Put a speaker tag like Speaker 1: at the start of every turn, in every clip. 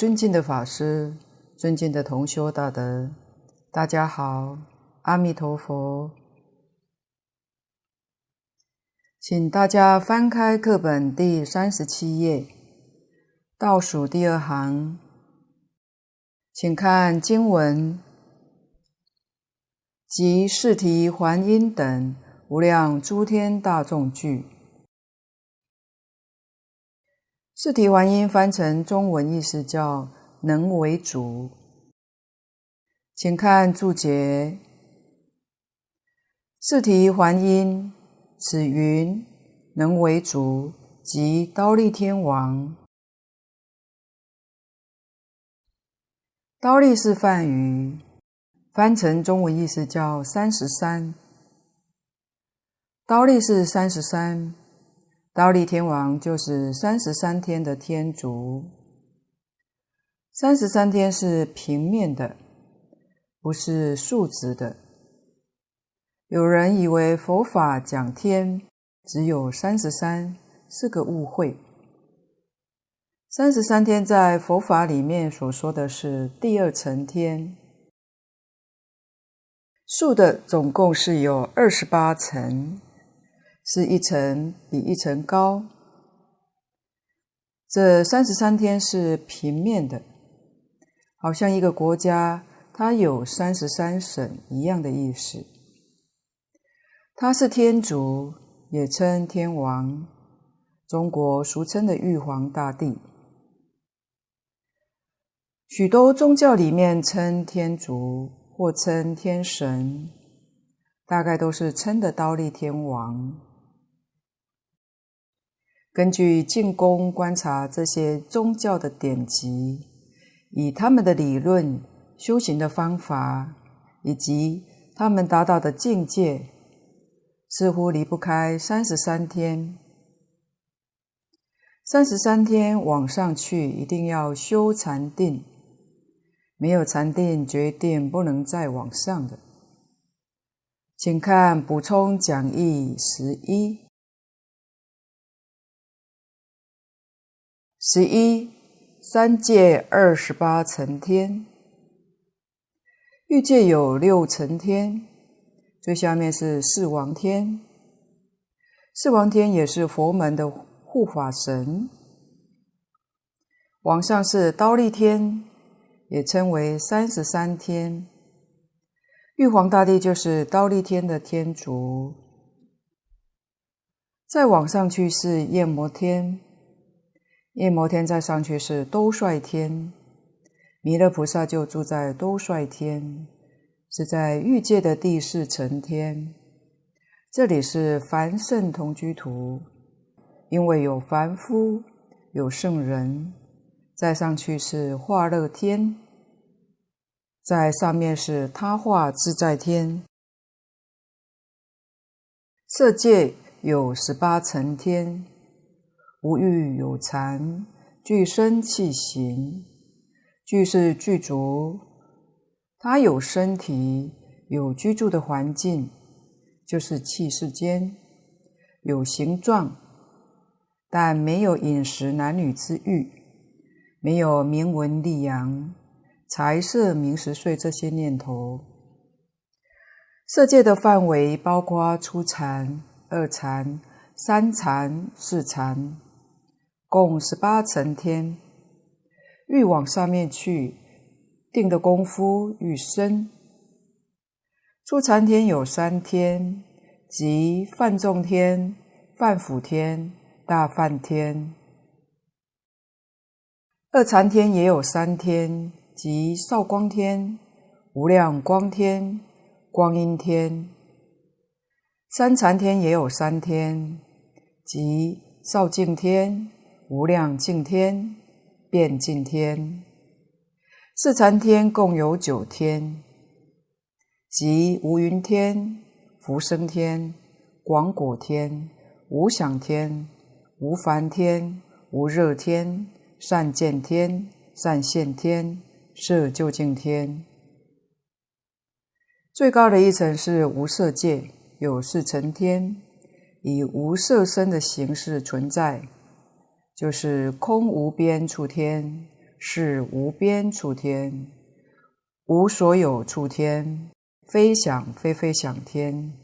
Speaker 1: 尊敬的法师，尊敬的同修大德，大家好，阿弥陀佛。请大家翻开课本第三十七页，倒数第二行，请看经文：及释提桓因等无量诸天大众聚。四提桓因翻成中文意思叫“能为主”，请看注解：“四提桓因，此云能为主，即刀利天王。刀利是梵语，翻成中文意思叫三十三。刀利是三十三。”忉利天王就是三十三天的天竺，三十三天是平面的，不是竖直的。有人以为佛法讲天只有三十三，是个误会。三十三天在佛法里面所说的是第二层天，竖的总共是有二十八层。是一层比一层高。这三十三天是平面的，好像一个国家它有三十三省一样的意思。他是天竺，也称天王，中国俗称的玉皇大帝。许多宗教里面称天竺或称天神，大概都是称的刀利天王。根据进宫观察这些宗教的典籍，以他们的理论、修行的方法，以及他们达到的境界，似乎离不开三十三天。三十三天往上去，一定要修禅定，没有禅定，决定不能再往上的。请看补充讲义十一。十一，三界二十八层天，欲界有六层天，最下面是四王天。四王天也是佛门的护法神。往上是刀利天，也称为三十三天。玉皇大帝就是刀利天的天竺。再往上去是焰摩天。夜摩天再上去是兜率天，弥勒菩萨就住在兜率天，是在欲界的第四层天。这里是凡圣同居土，因为有凡夫，有圣人。再上去是化乐天，在上面是他化自在天。色界有十八层天。无欲有禅，具身气形，具是具足，它有身体，有居住的环境，就是气世间，有形状，但没有饮食男女之欲，没有名闻利养、财色名食睡这些念头。色界的范围包括初禅、二禅、三禅、四禅。共十八层天，愈往上面去，定的功夫愈深。初禅天有三天，即梵众天、梵辅天、大梵天。二禅天也有三天，即少光天、无量光天、光音天。三禅天也有三天，即少净天。无量净天、遍净天，四禅天共有九天，即无云天、福生天、广果天、无想天、无烦天、无热天、善见天、善现天、摄究竟天。最高的一层是无色界，有四层天，以无色身的形式存在。就是空无边处天、是无边处天，无所有处天，非想非非想天。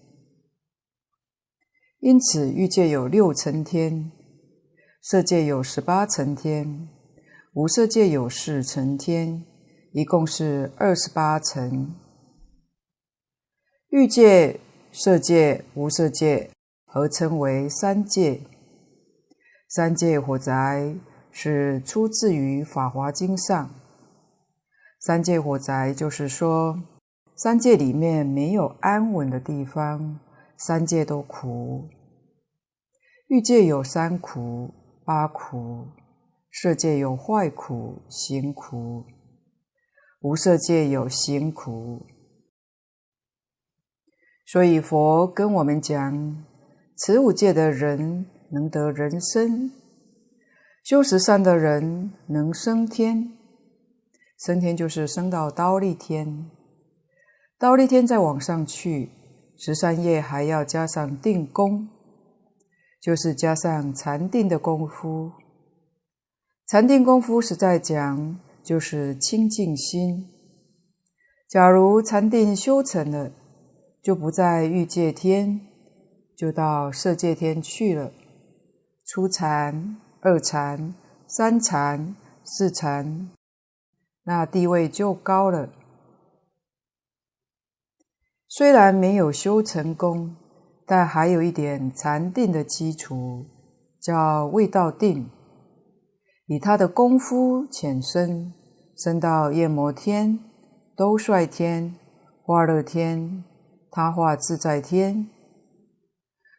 Speaker 1: 因此，欲界有六层天，色界有十八层天，无色界有四层天，一共是二十八层。欲界、色界、无色界合称为三界。三界火宅是出自于《法华经》上。三界火宅就是说，三界里面没有安稳的地方，三界都苦。欲界有三苦、八苦；色界有坏苦、行苦；无色界有行苦。所以佛跟我们讲，此五界的人能得人身，修十善的人能升天。升天就是升到刀利天，刀利天再往上去，十三业还要加上定功，就是加上禅定的功夫。禅定功夫实在讲，就是清净心。假如禅定修成了，就不在欲界天，就到色界天去了。初禅、二禅、三禅、四禅，那地位就高了。虽然没有修成功，但还有一点禅定的基础，叫味道定。以他的功夫浅深，升到夜摩天、兜率天、化乐天。他化自在天，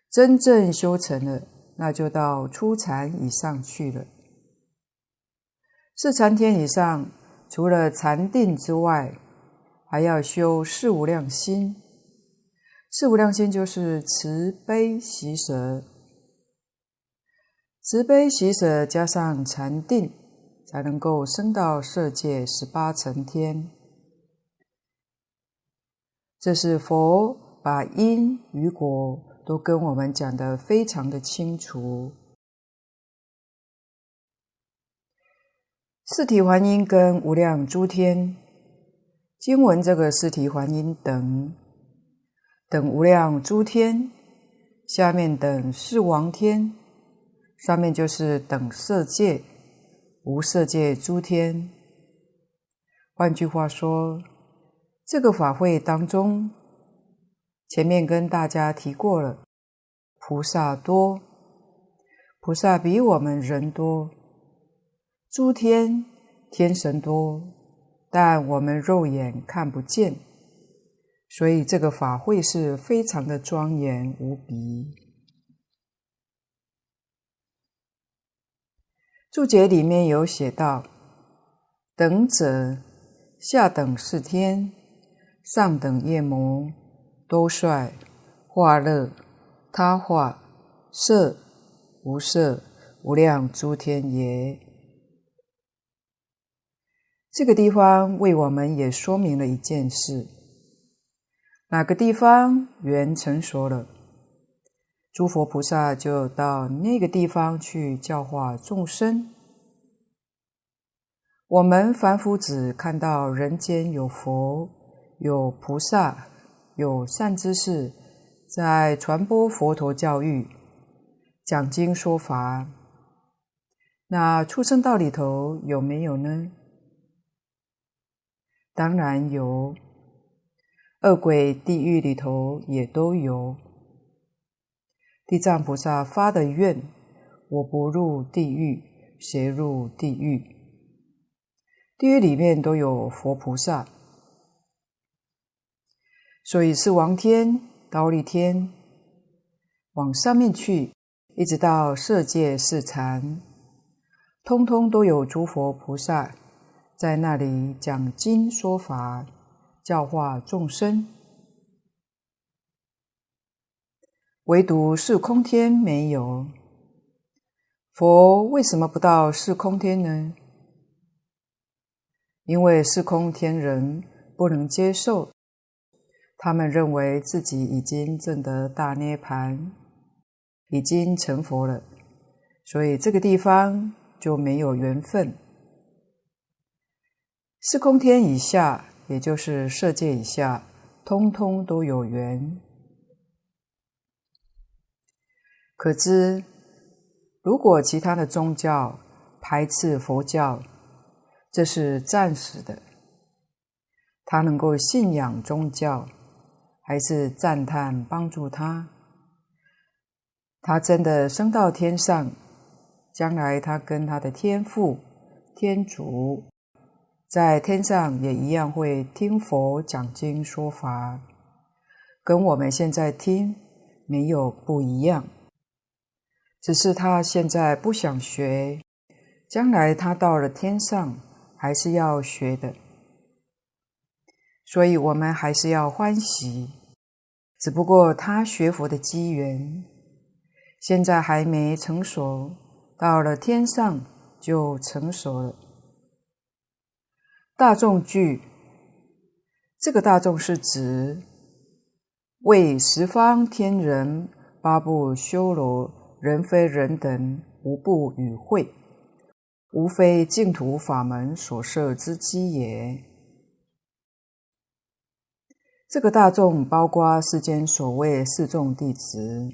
Speaker 1: 真正修成了，那就到初禅以上去了。四禅天以上，除了禅定之外，还要修四无量心。四无量心就是慈悲喜舍，慈悲喜舍加上禅定，才能够升到色界十八层天。这是佛把因与果都跟我们讲得非常的清楚。四体还音跟无量诸天经文，这个四体还音等等无量诸天，下面等四王天，上面就是等色界、无色界诸天。换句话说。这个法会当中，前面跟大家提过了，菩萨多，菩萨比我们人多，诸天天神多，但我们肉眼看不见，所以这个法会是非常的庄严无比。注解里面有写到，等者下等是天。上等夜魔，都率、化乐、他化、色、无色、无量诸天也。这个地方为我们也说明了一件事：哪个地方缘成熟了，诸佛菩萨就到那个地方去教化众生。我们凡夫只看到人间有佛。有菩萨，有善知识，在传播佛陀教育、讲经说法。那畜生道里头有没有呢？当然有。饿鬼地狱里头也都有。地藏菩萨发的愿：我不入地狱，谁入地狱？地狱里面都有佛菩萨。所以是王天、高利天，往上面去，一直到色界四禅，通通都有诸佛菩萨在那里讲经说法，教化众生。唯独是空天没有。佛为什么不到四空天呢？因为四空天人不能接受。他们认为自己已经证得大涅槃，已经成佛了，所以这个地方就没有缘分。四空天以下，也就是色界以下，通通都有缘。可知，如果其他的宗教排斥佛教，这是暂时的。他能够信仰宗教，还是赞叹帮助他。他真的升到天上，将来他跟他的天父、天主，在天上也一样会听佛讲经说法，跟我们现在听没有不一样，只是他现在不想学，将来他到了天上还是要学的，所以我们还是要欢喜，只不过他学佛的机缘现在还没成熟，到了天上就成熟了。大众句，这个大众是指为十方天人、八部修罗、人非人等无不与会，无非净土法门所设之机也。这个大众包括世间所谓四众弟子，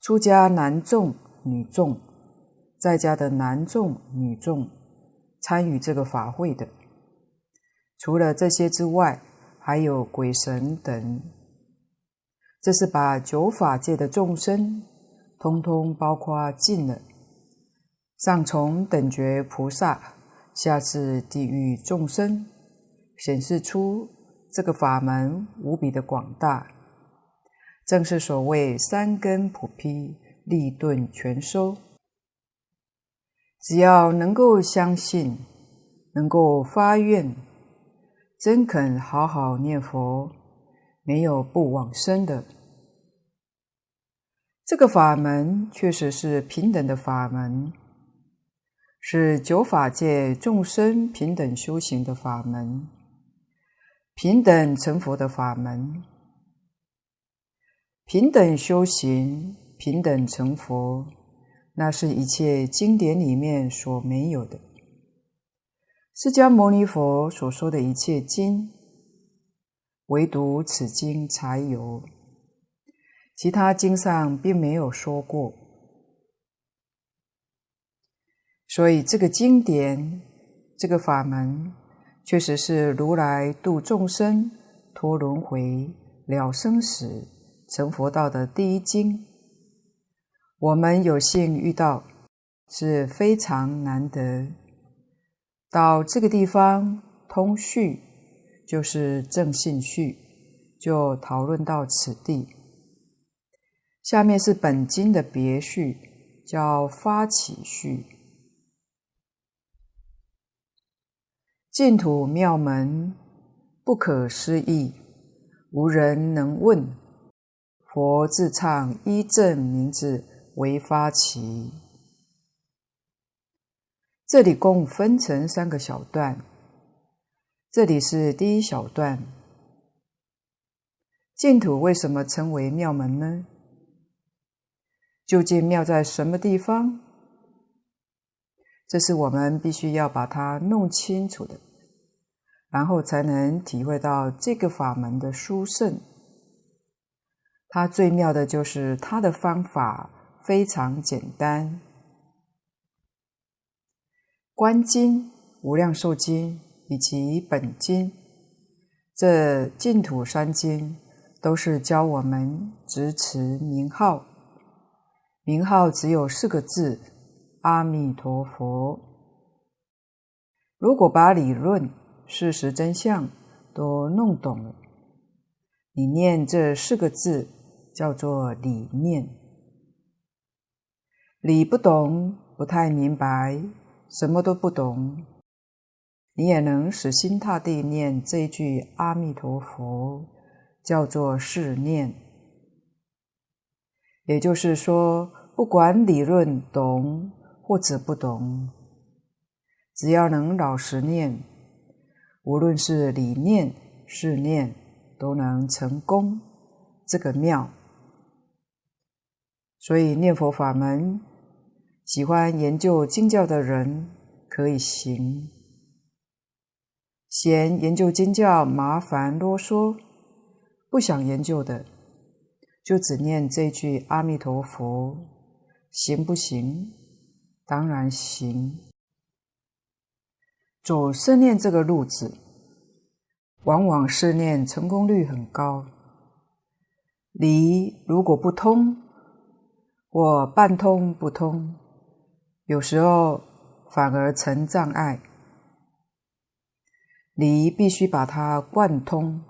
Speaker 1: 出家男众、女众，在家的男众、女众。参与这个法会的，除了这些之外，还有鬼神等。这是把九法界的众生，通通包括尽了。上从等觉菩萨，下至地狱众生，显示出这个法门无比的广大。正是所谓三根普披，利钝全收。只要能够相信，能够发愿，真肯好好念佛，没有不往生的。这个法门确实是平等的法门，是九法界众生平等修行的法门，平等成佛的法门，平等修行，平等成佛。那是一切经典里面所没有的。释迦牟尼佛所说的一切经，唯独此经才有，其他经上并没有说过。所以这个经典，这个法门，确实是如来度众生、脱轮回、了生死、成佛道的第一经。我们有幸遇到，是非常难得。到这个地方通序，就是正信序，就讨论到此地。下面是本经的别序，叫发起序。净土妙门不可思议，无人能问。佛自唱一正名字。为发起，这里共分成三个小段。这里是第一小段。净土为什么称为妙门呢？究竟妙在什么地方？这是我们必须要把它弄清楚的，然后才能体会到这个法门的殊胜。它最妙的就是它的方法。非常简单，《观经》《无量寿经》以及本经，这净土三经都是教我们执持名号。名号只有四个字：阿弥陀佛。如果把理论、事实、真相都弄懂了，你念这四个字叫做理念。理不懂，不太明白，什么都不懂，你也能死心塌地念这句阿弥陀佛，叫做是念。也就是说，不管理论懂或者不懂，只要能老实念，无论是理念、事念，都能成功。这个妙，所以念佛法门。喜欢研究经教的人可以行，嫌研究经教麻烦啰嗦，不想研究的，就只念这句阿弥陀佛，行不行？当然行。走圣念这个路子，往往试念成功率很高。理如果不通，或半通不通，有时候反而成障碍。理必须把它贯通，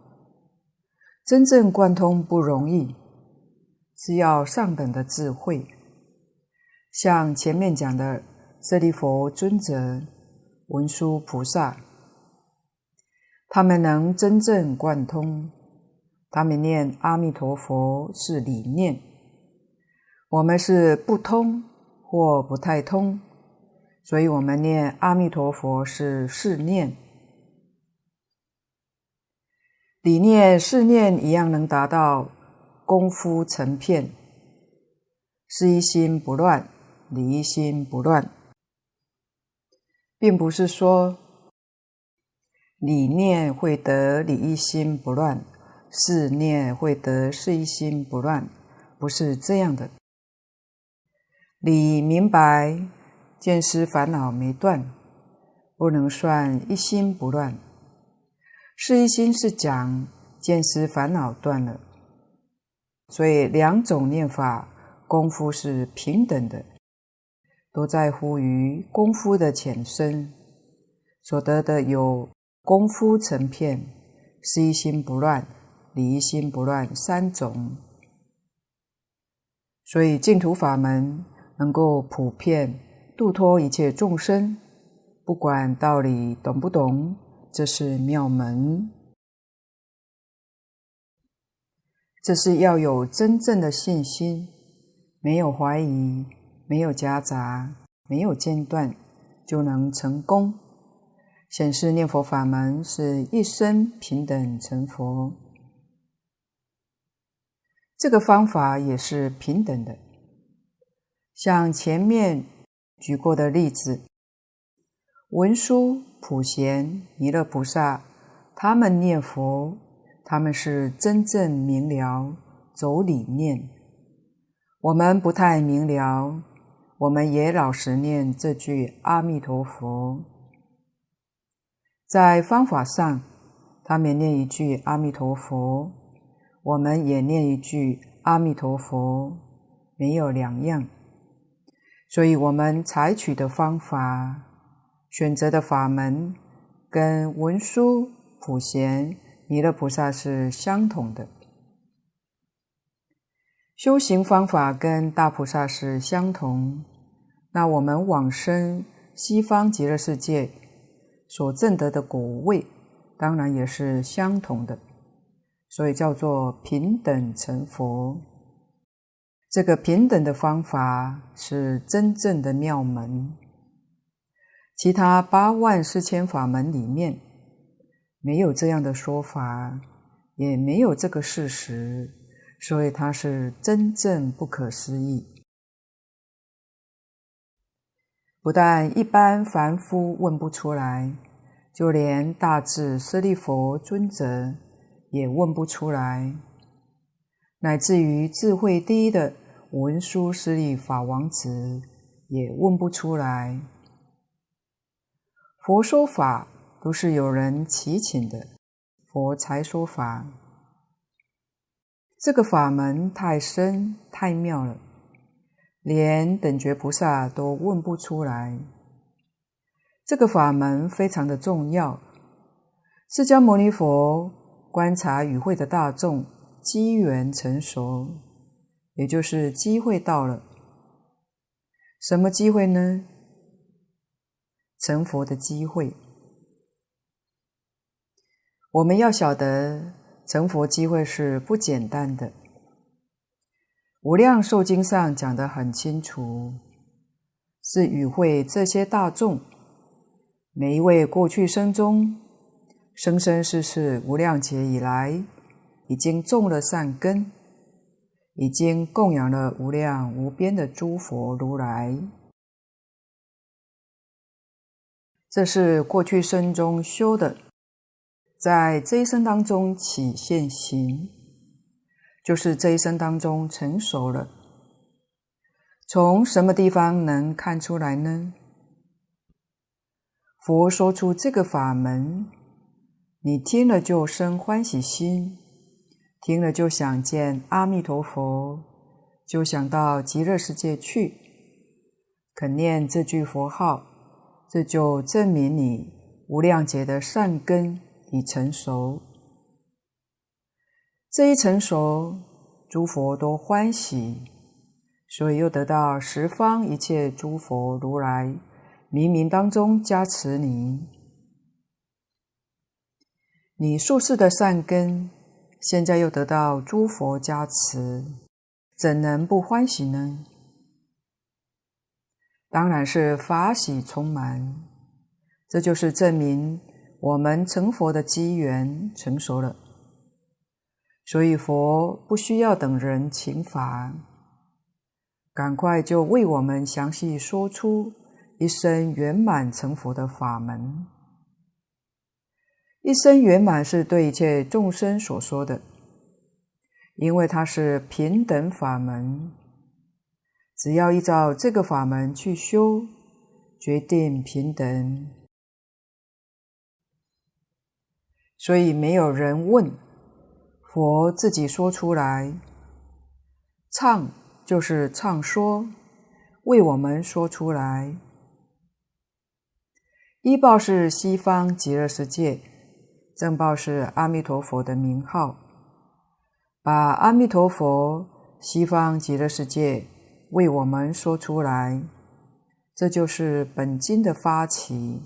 Speaker 1: 真正贯通不容易，是要上等的智慧。像前面讲的舍利弗尊者、文殊菩萨，他们能真正贯通，他们念阿弥陀佛是理念，我们是不通或不太通，所以我们念阿弥陀佛是事念。理念、事念一样，能达到功夫成片，是一心不乱，理一心不乱，并不是说理念会得理一心不乱，事念会得事一心不乱，不是这样的。理明白，见思烦恼没断，不能算一心不乱。事一心是讲见思烦恼断了，所以两种念法功夫是平等的，都在乎于功夫的浅深，所得的有功夫成片，事一心不乱，理一心不乱三种。所以净土法门能够普遍度脱一切众生，不管道理懂不懂。这是妙门，这是要有真正的信心，没有怀疑，没有夹杂，没有间断，就能成功。显示念佛法门是一生平等成佛，这个方法也是平等的。像前面举过的例子，文殊。普贤、弥勒菩萨，他们念佛，他们是真正明了，走理念。我们不太明了，我们也老实念这句阿弥陀佛。在方法上，他们念一句阿弥陀佛，我们也念一句阿弥陀佛，没有两样。所以，我们采取的方法。选择的法门跟文殊、普贤、弥勒菩萨是相同的，修行方法跟大菩萨是相同。那我们往生西方极乐世界所证得的果位，当然也是相同的，所以叫做平等成佛。这个平等的方法是真正的妙门。其他八万四千法门里面，没有这样的说法，也没有这个事实，所以它是真正不可思议。不但一般凡夫问不出来，就连大智舍利佛尊者也问不出来，乃至于智慧第一的文殊师利法王子也问不出来。佛说法都是有人祈请的，佛才说法。这个法门太深太妙了，连等觉菩萨都问不出来。这个法门非常的重要。释迦牟尼佛观察与会的大众机缘成熟，也就是机会到了。什么机会呢？成佛的机会，我们要晓得成佛机会是不简单的。《无量寿经》上讲得很清楚，是与会这些大众，每一位过去生中，生生世世无量劫以来，已经种了善根，已经供养了无量无边的诸佛如来。这是过去生中修的，在这一生当中起现行，就是这一生当中成熟了。从什么地方能看出来呢？佛说出这个法门，你听了就生欢喜心，听了就想见阿弥陀佛，就想到极乐世界去，肯念这句佛号，这就证明你无量劫的善根已成熟。这一成熟，诸佛都欢喜，所以又得到十方一切诸佛如来。冥冥当中加持你，你宿世的善根，现在又得到诸佛加持，怎能不欢喜呢？当然是法喜充满，这就是证明我们成佛的机缘成熟了。所以佛不需要等人请法，赶快就为我们详细说出。一生圆满成佛的法门，一生圆满是对一切众生所说的，因为它是平等法门，只要依照这个法门去修，决定平等。所以没有人问，佛自己说出来，唱就是唱说，为我们说出来。一报是西方极乐世界，正报是阿弥陀佛的名号，把阿弥陀佛西方极乐世界为我们说出来，这就是本经的发起。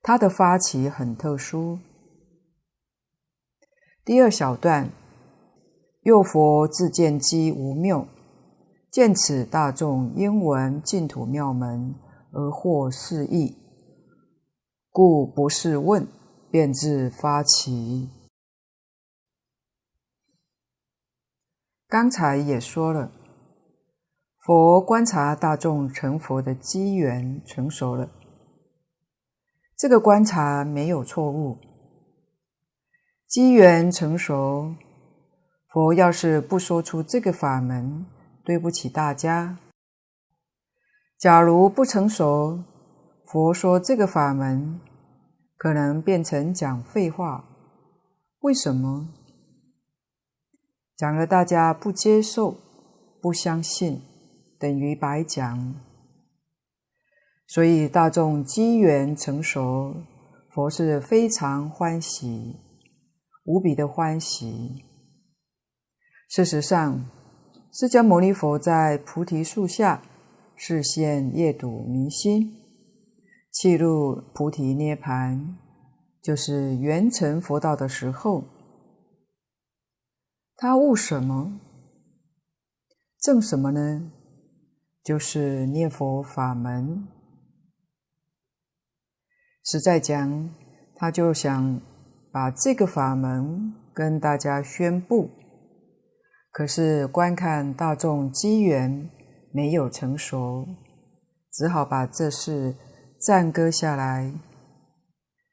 Speaker 1: 它的发起很特殊。第二小段，又佛自见机无谬，见此大众应闻净土妙门而获是义。故不是问，便自发起。刚才也说了，佛观察大众成佛的机缘成熟了，这个观察没有错误。机缘成熟，佛要是不说出这个法门，对不起大家。假如不成熟，佛说这个法门可能变成讲废话，为什么？讲了大家不接受、不相信，等于白讲。所以大众机缘成熟，佛是非常欢喜，无比的欢喜。事实上，释迦牟尼佛在菩提树下示现夜睹明星。契入菩提涅槃，就是圆成佛道的时候。他悟什么？证什么呢？就是念佛法门。实在讲，他就想把这个法门跟大家宣布。可是观看大众机缘没有成熟，只好把这事。暂搁下来，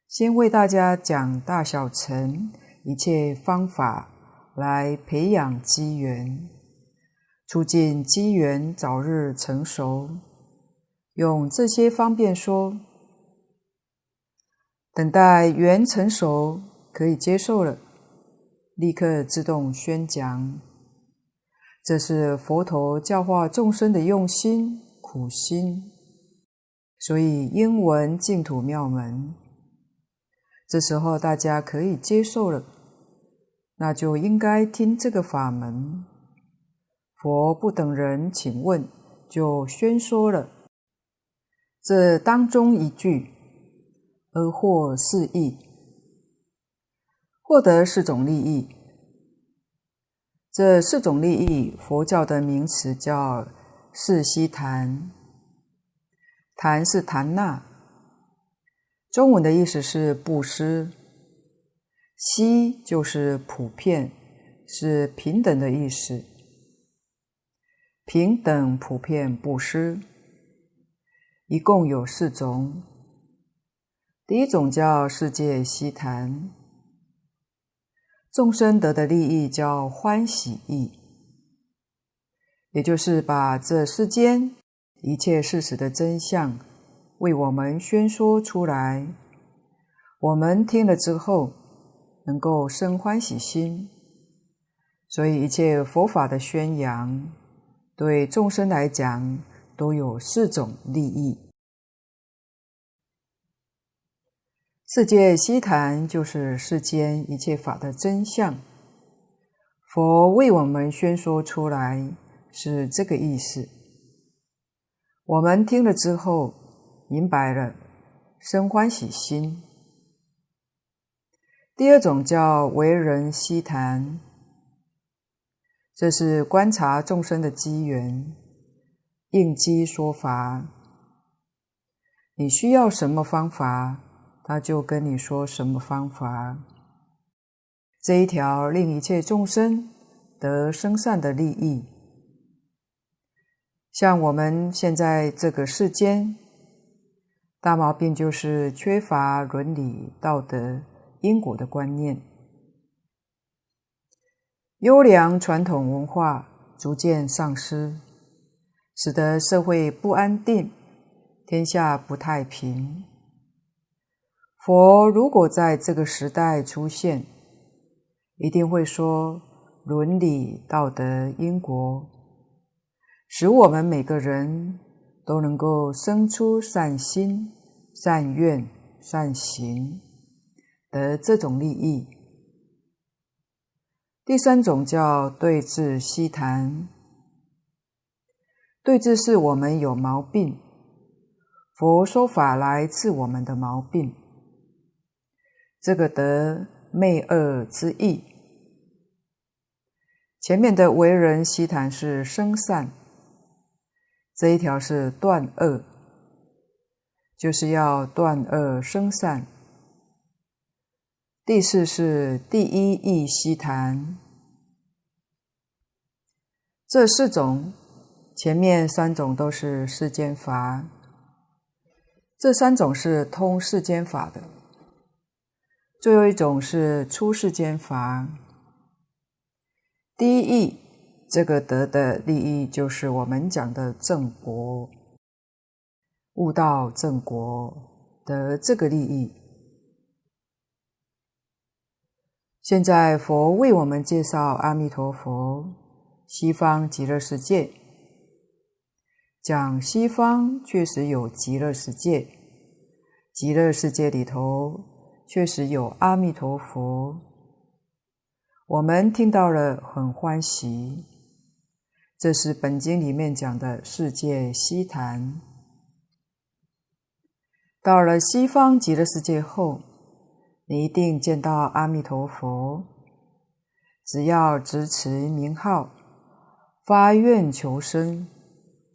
Speaker 1: 先为大家讲大小乘一切方法来培养机缘，促进机缘早日成熟。用这些方便说，等待缘成熟可以接受了，立刻自动宣讲。这是佛陀教化众生的用心苦心。所以英文净土妙门，这时候大家可以接受了，那就应该听这个法门。佛不等人请问，就宣说了。这当中一句，而获是义，获得四种利益。这四种利益，佛教的名词叫四悉檀。檀是檀那，中文的意思是布施，悉就是普遍，是平等的意思，平等普遍布施，一共有四种。第一种叫世界悉檀，众生得的利益叫欢喜益，也就是把这世间一切事实的真相为我们宣说出来，我们听了之后能够生欢喜心。所以一切佛法的宣扬，对众生来讲都有四种利益。世界悉谈就是世间一切法的真相，佛为我们宣说出来是这个意思。我们听了之后明白了，生欢喜心。第二种叫为人悉谈，这是观察众生的机缘，应机说法。你需要什么方法？他就跟你说什么方法，这一条令一切众生得生善的利益。像我们现在这个世间，大毛病就是缺乏伦理道德、因果的观念，优良传统文化逐渐丧失，使得社会不安定，天下不太平。佛如果在这个时代出现，一定会说伦理、道德、因果，使我们每个人都能够生出善心、善愿、善行，得这种利益。第三种叫对治西谈，对治是我们有毛病，佛说法来治我们的毛病。这个得灭恶之意。前面的为人悉谈是生善，这一条是断恶，就是要断恶生善。第四是第一义悉谈，这四种前面三种都是世间法，这三种是通世间法的。最后一种是出世间法。第一义，这个得的利益就是我们讲的正果，悟道正果得这个利益。现在佛为我们介绍阿弥陀佛，西方极乐世界，讲西方确实有极乐世界，极乐世界里头。确实有阿弥陀佛，我们听到了很欢喜。这是本经里面讲的世界西谈。到了西方极乐世界后，你一定见到阿弥陀佛。只要执持名号，发愿求生，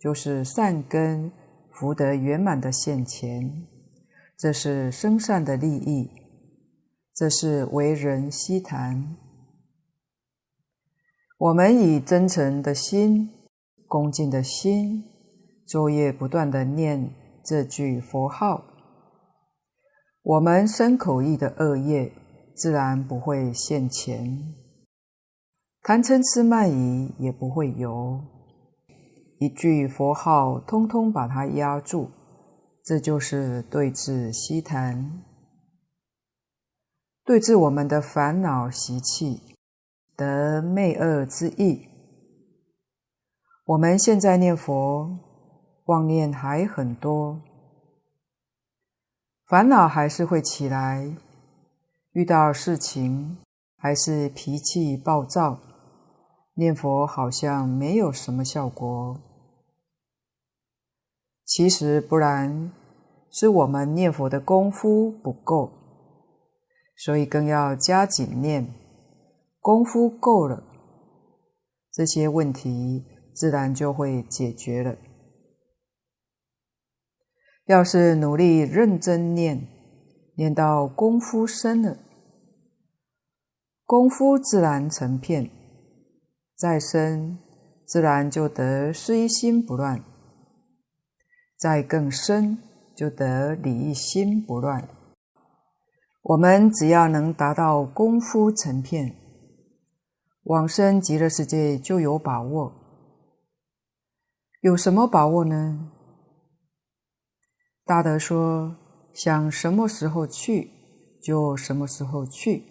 Speaker 1: 就是善根福德圆满的现前，这是生善的利益。这是为人悉谈。我们以真诚的心、恭敬的心，昼夜不断地念这句佛号，我们身口意的恶业自然不会现前，贪嗔痴慢疑也不会有。一句佛号，通通把它压住，这就是对治悉谈。对治我们的烦恼习气，得灭恶之意。我们现在念佛，妄念还很多，烦恼还是会起来，遇到事情还是脾气暴躁，念佛好像没有什么效果。其实不然，是我们念佛的功夫不够。所以更要加紧念，功夫够了，这些问题自然就会解决了。要是努力认真念，念到功夫深了，功夫自然成片，再深自然就得事一心不乱，再更深就得理一心不乱。我们只要能达到功夫成片，往生极乐世界就有把握。有什么把握呢？大德说，想什么时候去，就什么时候去；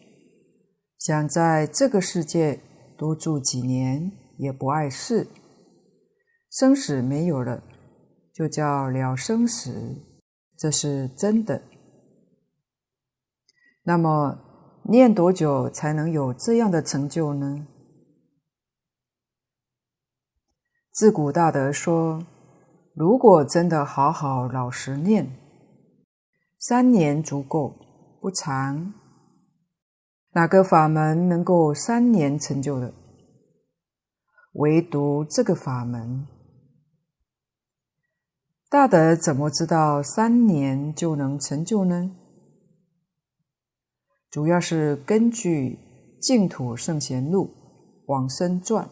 Speaker 1: 想在这个世界多住几年，也不碍事。生死没有了，就叫了生死，这是真的。那么，念多久才能有这样的成就呢？自古大德说，如果真的好好老实念，三年足够，不长。哪个法门能够三年成就的？唯独这个法门。大德怎么知道三年就能成就呢？主要是根据《净土圣贤录》《往生传》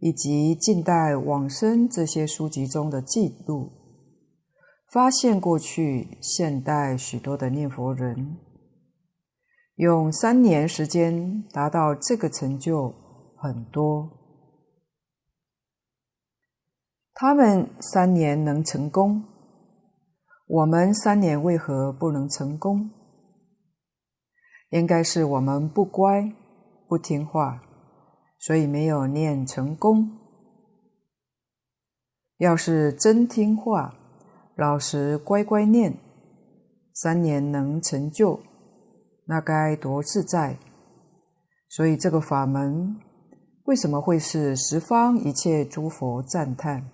Speaker 1: 以及近代往生这些书籍中的记录，发现过去现代许多的念佛人，用三年时间达到这个成就很多。他们三年能成功，我们三年为何不能成功？应该是我们不乖，不听话，所以没有念成功。要是真听话，老实乖乖念，三年能成就，那该多自在！所以这个法门为什么会是十方一切诸佛赞叹？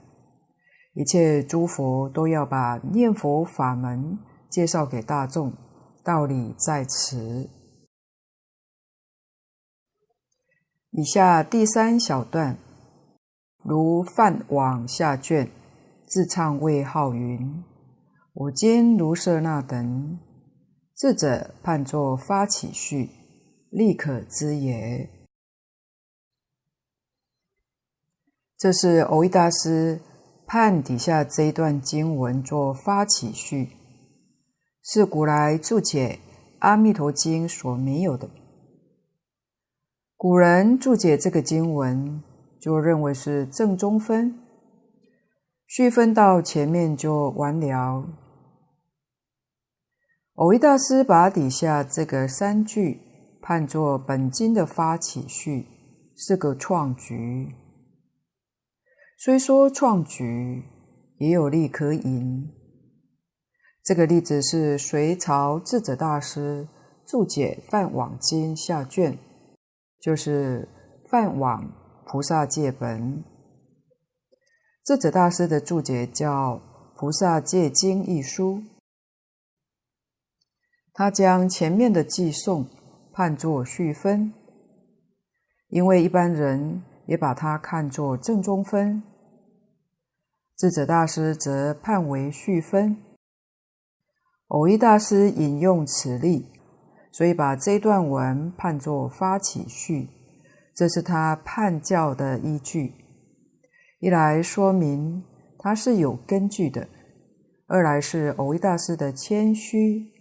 Speaker 1: 一切诸佛都要把念佛法门介绍给大众，道理在此。以下第三小段，如梵往下卷自唱谓号云：“我今如舍那等，智者判作发起序，立可知也。”这是蕅益大师判底下这一段经文做发起序，是古来注解《阿弥陀经》所没有的。古人注解这个经文，就认为是正中分，序分到前面就完了。蕅益大师把底下这个三句判作本经的发起序，是个创举。虽说创举，也有利可引。这个例子是隋朝智者大师注解《梵网经》下卷。就是梵网菩萨戒本，智者大师的注解叫《菩萨戒经》一书，他将前面的偈颂判作序分，因为一般人也把它看作正中分，智者大师则判为序分。偶一大师引用此例。所以把这段文判作发起序，这是他判教的依据。一来说明他是有根据的，二来是蕅益大师的谦虚，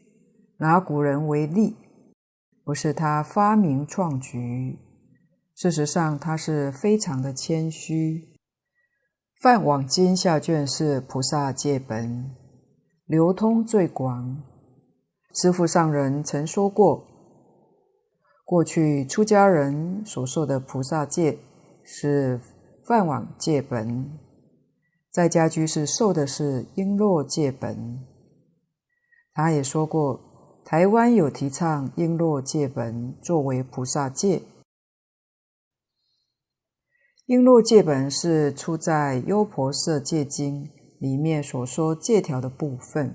Speaker 1: 拿古人为例，不是他发明创举。事实上，他是非常的谦虚。梵网经下卷是菩萨戒本，流通最广。师父上人曾说过，过去出家人所受的菩萨戒是梵网戒本，在家居士受的是璎珞戒本。他也说过，台湾有提倡璎珞戒本作为菩萨戒。璎珞戒本是出在《优婆塞戒经》里面所说戒条的部分。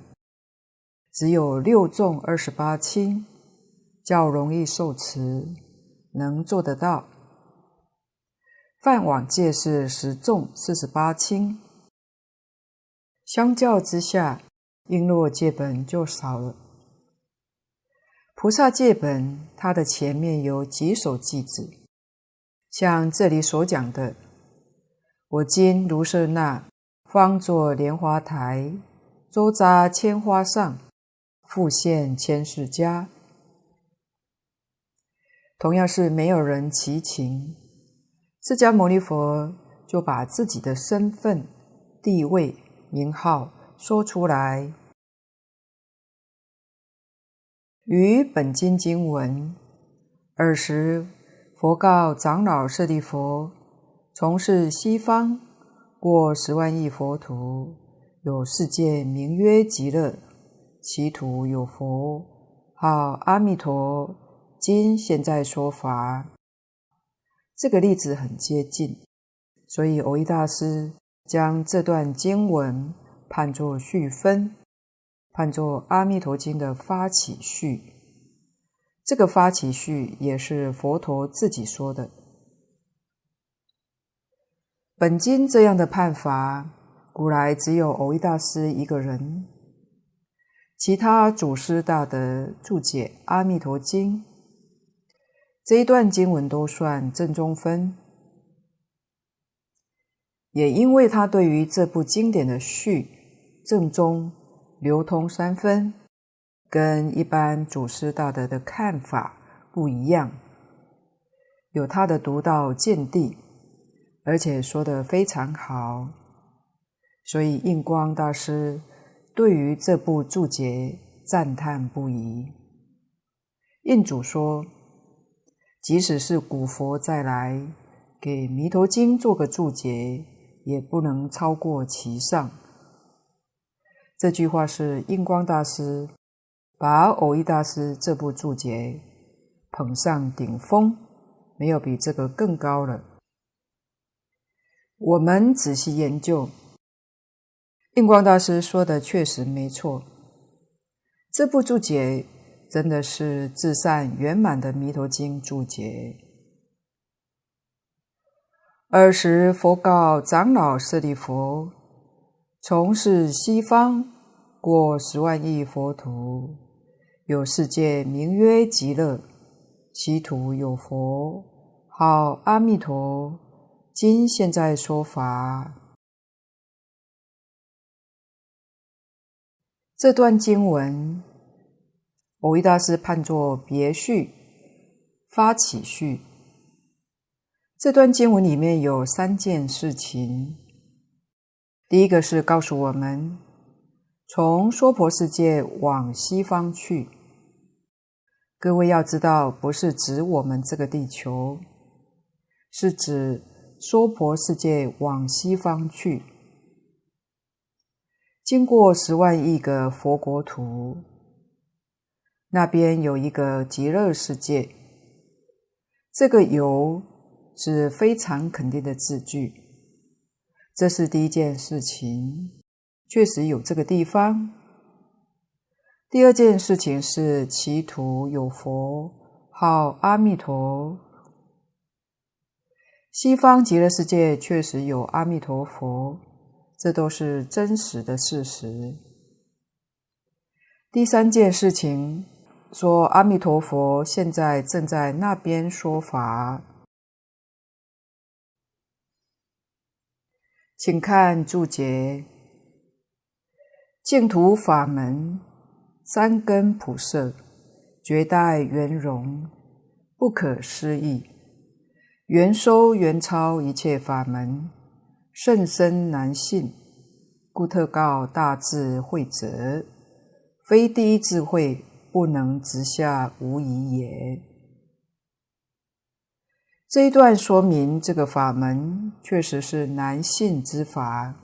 Speaker 1: 只有六众二十八轻，较容易受持，能做得到。饭网戒是十众四十八轻，相较之下，璎珞戒本就少了。菩萨戒本，它的前面有几首偈子，像这里所讲的：“我今如是那，方作莲花台，周匝千花上。”复现千世家，同样是没有人齐情，释迦牟尼佛就把自己的身份、地位、名号说出来。于本经经文，尔时佛告长老舍利弗：从事西方过十万亿佛土，有世界名曰极乐，其土有佛，号阿弥陀。今现在说法，这个例子很接近，所以蕅益大师将这段经文判作序分。判作《阿弥陀经》的发起序，这个发起序也是佛陀自己说的。本经这样的判法，古来只有蕅益大师一个人，其他祖师大德注解《阿弥陀经》这一段经文都算正中分，也因为他对于这部经典的序正中。流通三分，跟一般祖师大德的看法不一样，有他的独到见地，而且说得非常好，所以印光大师对于这部注解赞叹不已。印祖说，即使是古佛再来给《弥陀经》做个注解，也不能超过其上。这句话是印光大师把偶益大师这部注解捧上顶峰，没有比这个更高了。我们仔细研究，印光大师说的确实没错，这部注解真的是至善圆满的《弥陀经》注解。尔时佛告长老舍利弗。从是西方过十万亿佛土，有世界名曰极乐，其土有佛，号阿弥陀。今现在说法。这段经文，蕅益大师判作别序，发起序。这段经文里面有三件事情。第一个是告诉我们，从娑婆世界往西方去。各位要知道，不是指我们这个地球，是指娑婆世界往西方去。经过十万亿个佛国土，那边有一个极乐世界。这个“有”是非常肯定的字句。这是第一件事情，确实有这个地方。第二件事情是其土有佛，号阿弥陀。西方极乐世界确实有阿弥陀佛，这都是真实的事实。第三件事情说，阿弥陀佛现在正在那边说法。请看注解：净土法门，三根普摄，绝代圆融，不可思议，圆收圆超一切法门，甚深难信，故特告大智慧者，非第一智慧，不能直下无疑也。这一段说明，这个法门确实是难信之法，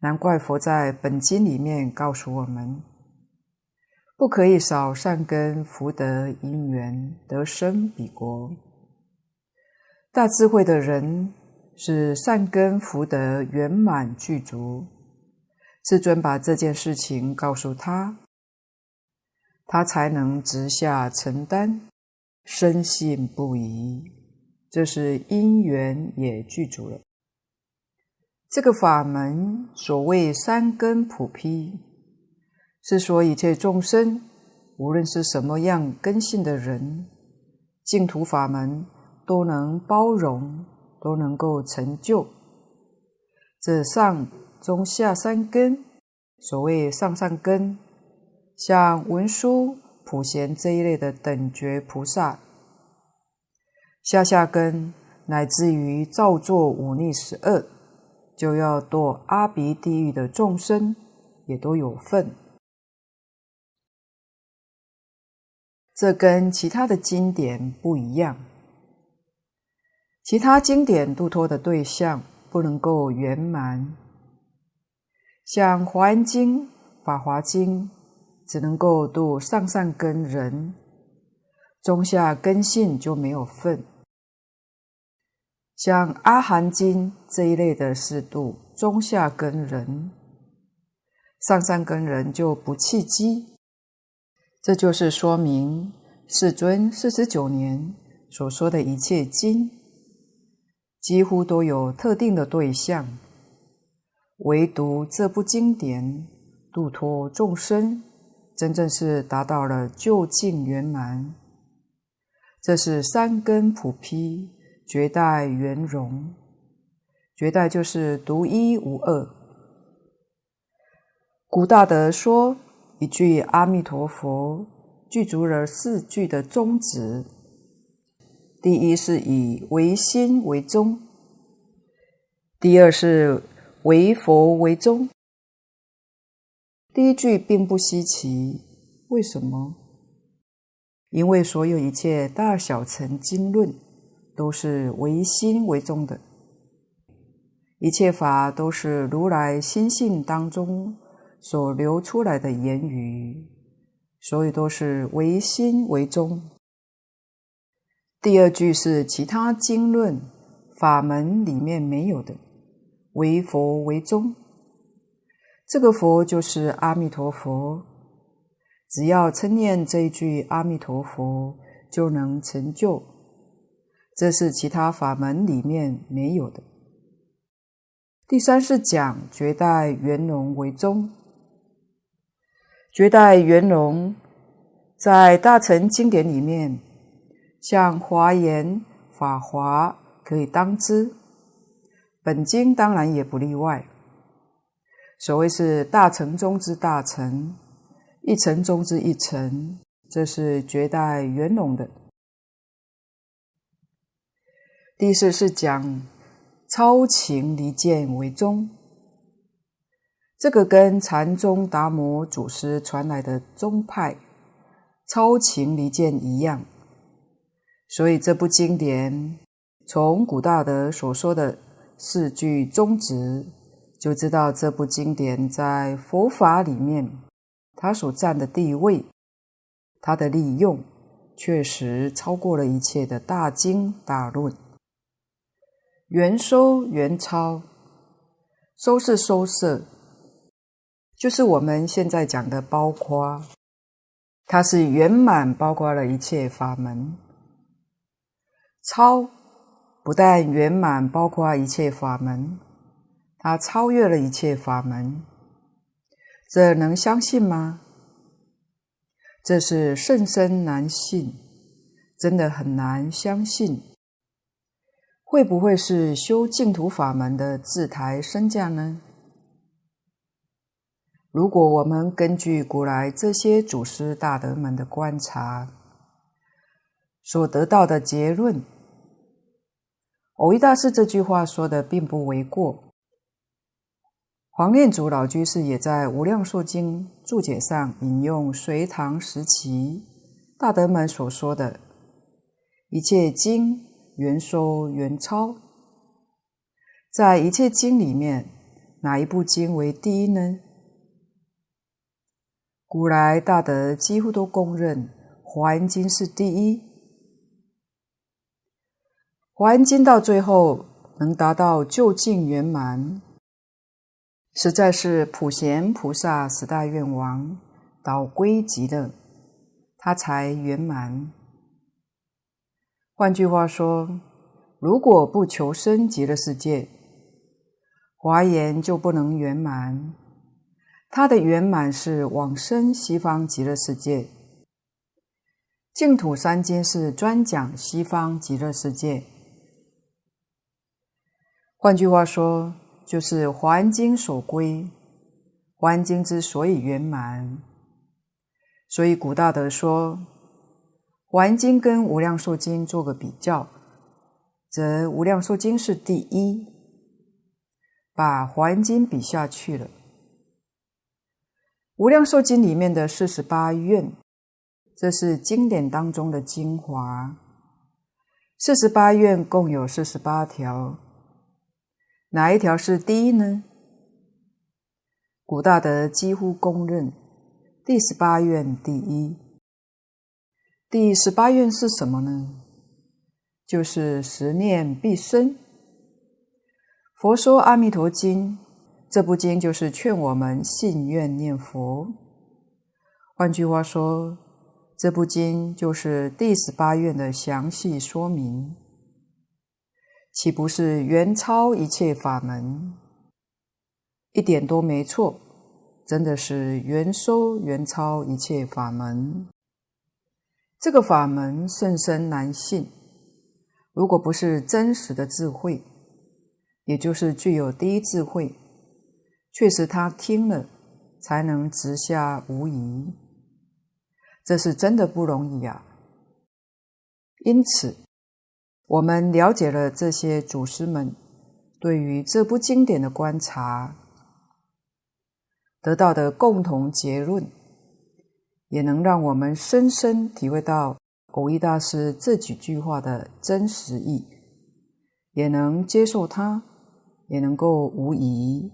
Speaker 1: 难怪佛在本经里面告诉我们，不可以少善根福德因缘得生彼国。大智慧的人是善根福德圆满具足，世尊把这件事情告诉他，他才能直下承担。深信不疑，这是因缘也具足了。这个法门所谓三根普披，是说一切众生，无论是什么样根性的人，净土法门都能包容，都能够成就。这上中下三根，所谓上上根，像文殊。普贤这一类的等觉菩萨下下根乃至于造作五逆十恶，就要堕阿鼻地狱的众生，也都有份。这跟其他的经典不一样。其他经典度脱的对象不能够圆满，像《华严经》《法华经》，只能够度上善根人，中下根性就没有份。像《阿含经》这一类的是度中下根人，上善根人就不契机。这就是说明世尊四十九年所说的一切经，几乎都有特定的对象，唯独这部经典度脱众生，真正是达到了究竟圆满。这是三根普披。绝代圆融，绝代就是独一无二。古大德说，一句阿弥陀佛具足了四句的宗旨。第一是以唯心为宗，第二是唯佛为宗。第一句并不稀奇，为什么？因为所有一切大小乘经论。都是唯心为宗的，一切法都是如来心性当中所流出来的言语，所以都是唯心为宗。第二句是其他经论法门里面没有的，唯佛为宗。这个佛就是阿弥陀佛，只要称念这一句阿弥陀佛，就能成就。这是其他法门里面没有的。第三是讲绝代圆融为宗，绝代圆融在大乘经典里面，像华严、法华可以当之，本经当然也不例外。所谓是大乘中之大乘，一乘中之一乘，这是绝代圆融的。第四是讲超情离见为宗，这个跟禅宗达摩祖师传来的宗派超情离见一样，所以这部经典从古大德所说的四句宗旨，就知道这部经典在佛法里面它所占的地位，它的利用确实超过了一切的大经大论。圆收圆超，收是收摄，就是我们现在讲的包括，它是圆满包括了一切法门。超不但圆满包括一切法门，它超越了一切法门，这能相信吗？这是甚深难信，真的很难相信。会不会是修净土法门的自抬身价呢？如果我们根据古来这些祖师大德们的观察所得到的结论，蕅益大师这句话说的并不为过。黄念祖老居士也在《无量寿经》注解上引用隋唐时期大德们所说的一切经。原收原抄，在一切经里面，哪一部经为第一呢？古来大德几乎都公认《华严经》是第一，《华严经》到最后能达到究竟圆满，实在是普贤菩萨十大愿王导归极乐，他才圆满。换句话说，如果不求生极乐世界，华严就不能圆满。它的圆满是往生西方极乐世界。净土三经是专讲西方极乐世界。换句话说，就是华严经所归。华严经之所以圆满，所以古大德说。《华严经》跟《无量寿经》做个比较，则《无量寿经》是第一，把《华严经》比下去了。《无量寿经》里面的四十八愿，这是经典当中的精华。四十八愿共有四十八条，哪一条是第一呢？古大德几乎公认，第十八愿第一。第十八愿是什么呢？就是十念必生。佛说《阿弥陀经》，这部经就是劝我们信愿念佛。换句话说，这部经就是第十八愿的详细说明，岂不是远超一切法门？一点都没错，真的是远收远超一切法门。这个法门甚深难信。如果不是真实的智慧，也就是具有第一智慧，确实他听了才能直下无疑，这是真的不容易啊。因此，我们了解了这些祖师们对于这部经典的观察，得到的共同结论，也能让我们深深体会到。蕅益大师这几句话的真实意，也能接受它，也能够无疑。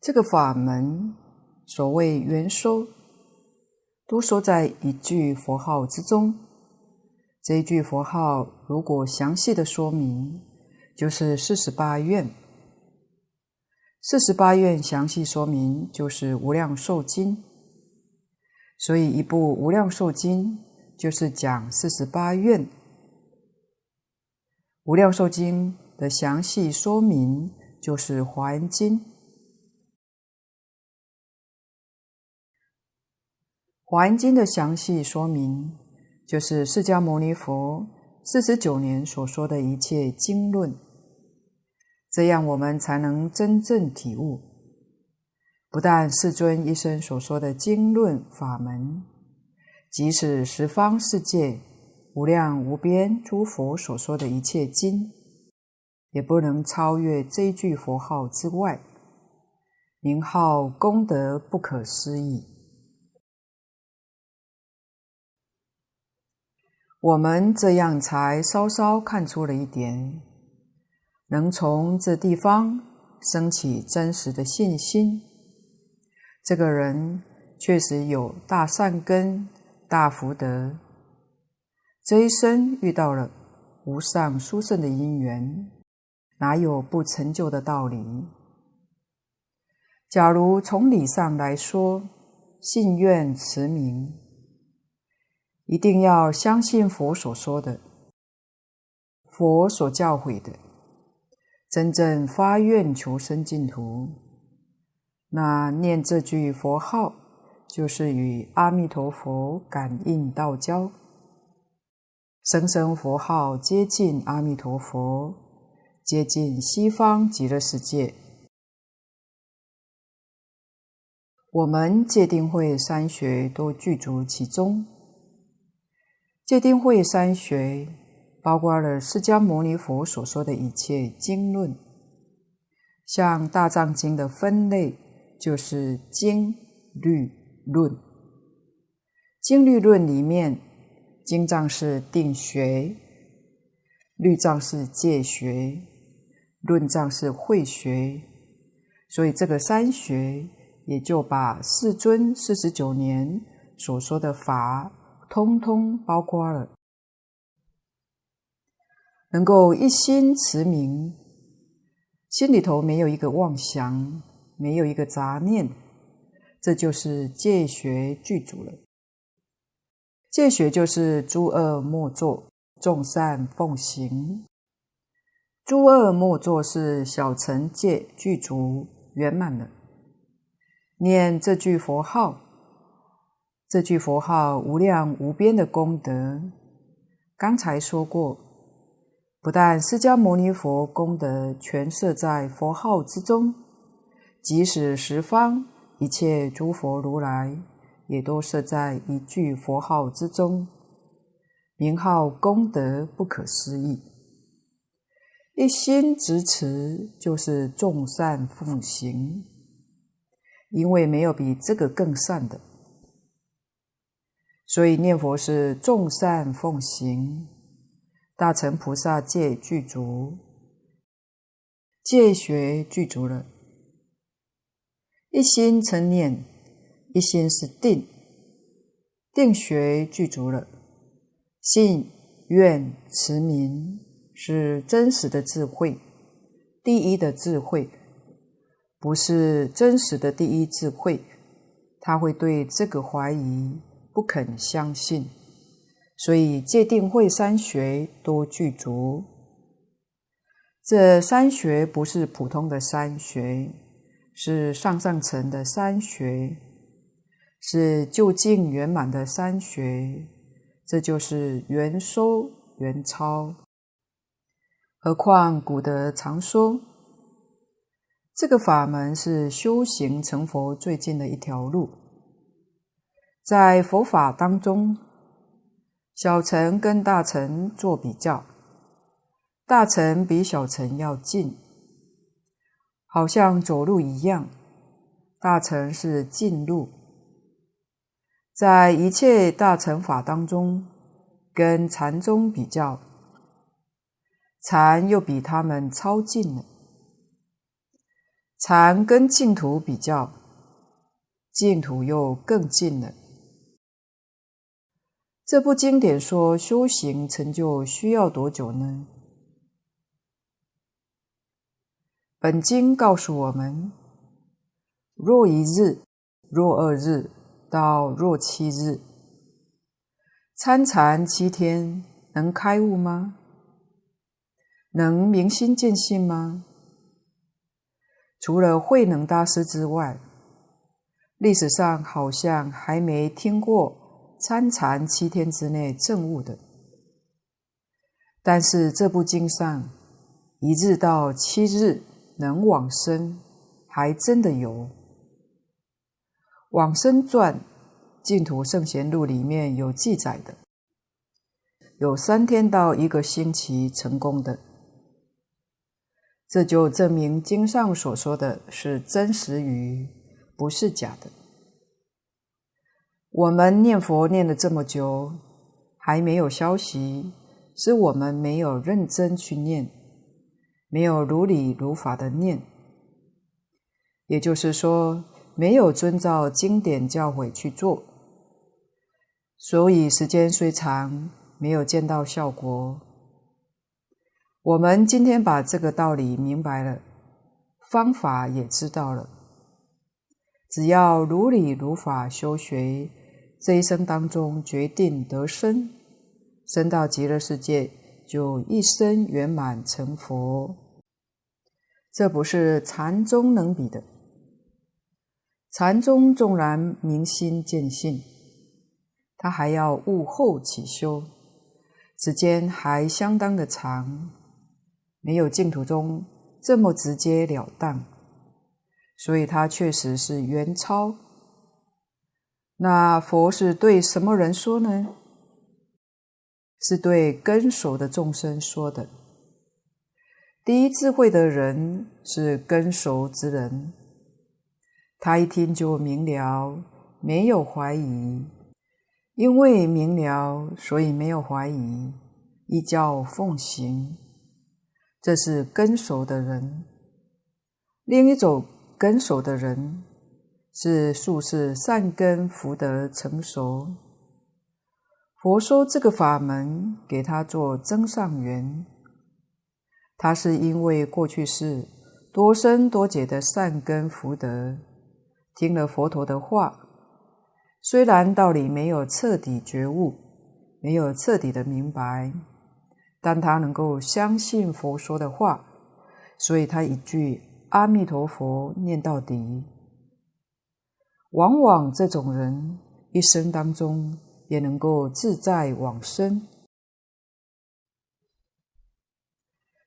Speaker 1: 这个法门所谓圆收，都收在一句佛号之中。这一句佛号如果详细的说明，就是四十八愿。四十八愿详细说明，就是无量寿经。所以，一部《无量寿经》就是讲四十八愿，《无量寿经》的详细说明就是《华严经》。《华严经》的详细说明就是释迦牟尼佛四十九年所说的一切经论，这样我们才能真正体悟。不但世尊一生所说的经论法门，即使十方世界无量无边诸佛所说的一切经，也不能超越这一句佛号之外，名号功德不可思议。我们这样才稍稍看出了一点，能从这地方升起真实的信心。这个人确实有大善根、大福德，这一生遇到了无上殊胜的因缘，哪有不成就的道理？假如从理上来说，信愿持名，一定要相信佛所说的，佛所教诲的，真正发愿求生净土。那念这句佛号，就是与阿弥陀佛感应道交，声声佛号接近阿弥陀佛，接近西方极乐世界。我们戒定慧三学都具足其中。戒定慧三学包括了释迦牟尼佛所说的一切经论，像大藏经的分类。就是经律论，经律论里面，经藏是定学，律藏是戒学，论藏是慧学，所以这个三学也就把世尊四十九年所说的法，通通包括了，能够一心持名，心里头没有一个妄想。没有一个杂念，这就是戒学具足了。戒学就是诸恶莫作，众善奉行。诸恶莫作是小乘戒具足圆满了。念这句佛号，这句佛号无量无边的功德。刚才说过，不但释迦牟尼佛功德全摄在佛号之中。即使十方一切诸佛如来，也都摄在一句佛号之中。名号功德不可思议。一心执持就是众善奉行，因为没有比这个更善的，所以念佛是众善奉行，大乘菩萨戒具足，戒学具足了，一心称念，一心是定，定学具足了，信愿持名。是真实的智慧，第一的智慧，不是真实的第一智慧，他会对这个怀疑，不肯相信，所以界定会三学多具足。这三学不是普通的三学，是上上层的三学，是究竟圆满的三学，这就是圆收圆超。何况古德常说，这个法门是修行成佛最近的一条路。在佛法当中，小乘跟大乘做比较，大乘比小乘要近，好像走路一样。大乘是近路，在一切大乘法当中，跟禅宗比较。禅又比他们超近了。禅跟净土比较，净土又更近了。这部经典说修行成就需要多久呢？本经告诉我们：若一日，若二日，到若七日，参禅七天，能开悟吗？能明心见性吗？除了慧能大师之外，历史上好像还没听过参禅七天之内证悟的。但是这部经上，一日到七日能往生，还真的有。《往生传》净土圣贤录里面有记载的，有三天到一个星期成功的。这就证明经上所说的是真实语，不是假的。我们念佛念了这么久，还没有消息，是我们没有认真去念，没有如理如法的念，也就是说，没有遵照经典教诲去做，所以时间虽长，没有见到效果。我们今天把这个道理明白了，方法也知道了。只要如理如法修学，这一生当中决定得生，生到极乐世界就一生圆满成佛。这不是禅宗能比的。禅宗纵然明心见性，他还要悟后起修，时间还相当的长。没有净土中这么直截了当，所以它确实是圆超。那佛是对什么人说呢？是对根熟的众生说的。第一智慧的人是根熟之人，他一听就明了，没有怀疑。因为明了，所以没有怀疑，依教奉行。这是根熟的人，另一种根熟的人是宿世善根福德成熟。佛说这个法门给他做增上缘，他是因为过去世多生多劫的善根福德，听了佛陀的话，虽然道理没有彻底觉悟，没有彻底的明白。但他能够相信佛说的话，所以他一句阿弥陀佛念到底。往往这种人一生当中也能够自在往生。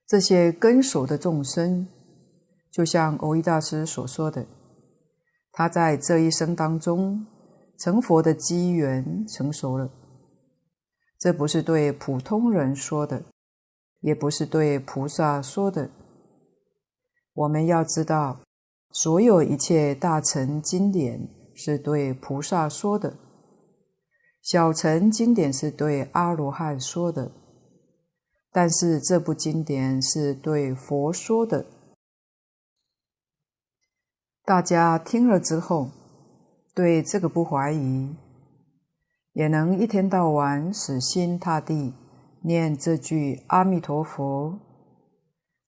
Speaker 1: 这些根熟的众生，就像蕅益大师所说的，他在这一生当中成佛的机缘成熟了，这不是对普通人说的，也不是对菩萨说的。我们要知道，所有一切大乘经典是对菩萨说的，小乘经典是对阿罗汉说的，但是这部经典是对佛说的。大家听了之后，对这个不怀疑，也能一天到晚死心塌地念这句阿弥陀佛。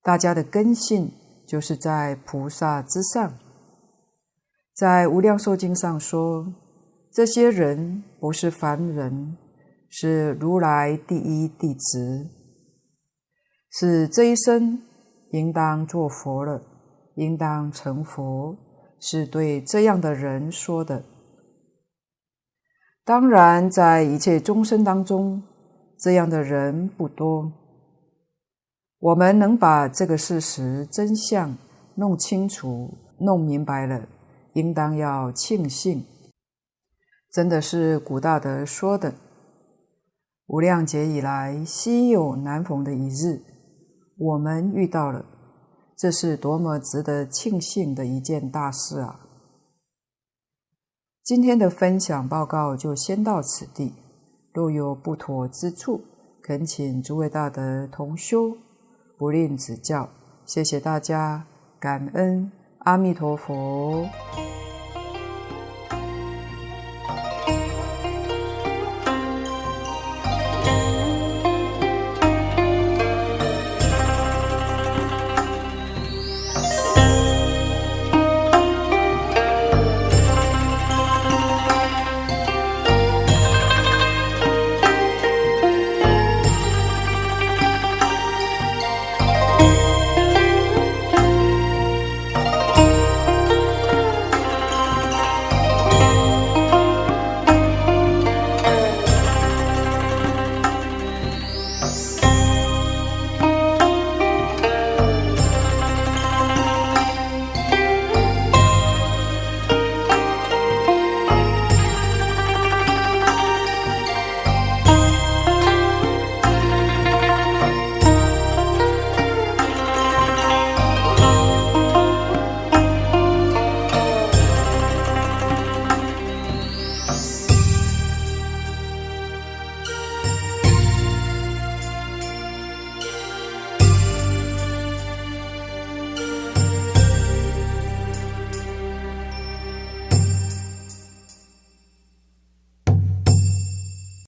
Speaker 1: 大家的根性。就是在菩萨之上，在《无量寿经》上说，这些人不是凡人，是如来第一弟子，是这一生应当做佛了，应当成佛，是对这样的人说的。当然，在一切众生当中，这样的人不多。我们能把这个事实真相弄清楚、弄明白了，应当要庆幸。真的是古大德说的：“无量劫以来，稀有难逢的一日，我们遇到了，这是多么值得庆幸的一件大事啊！”今天的分享报告就先到此地，若有不妥之处，恳请诸位大德同修。不吝指教，谢谢大家，感恩阿弥陀佛。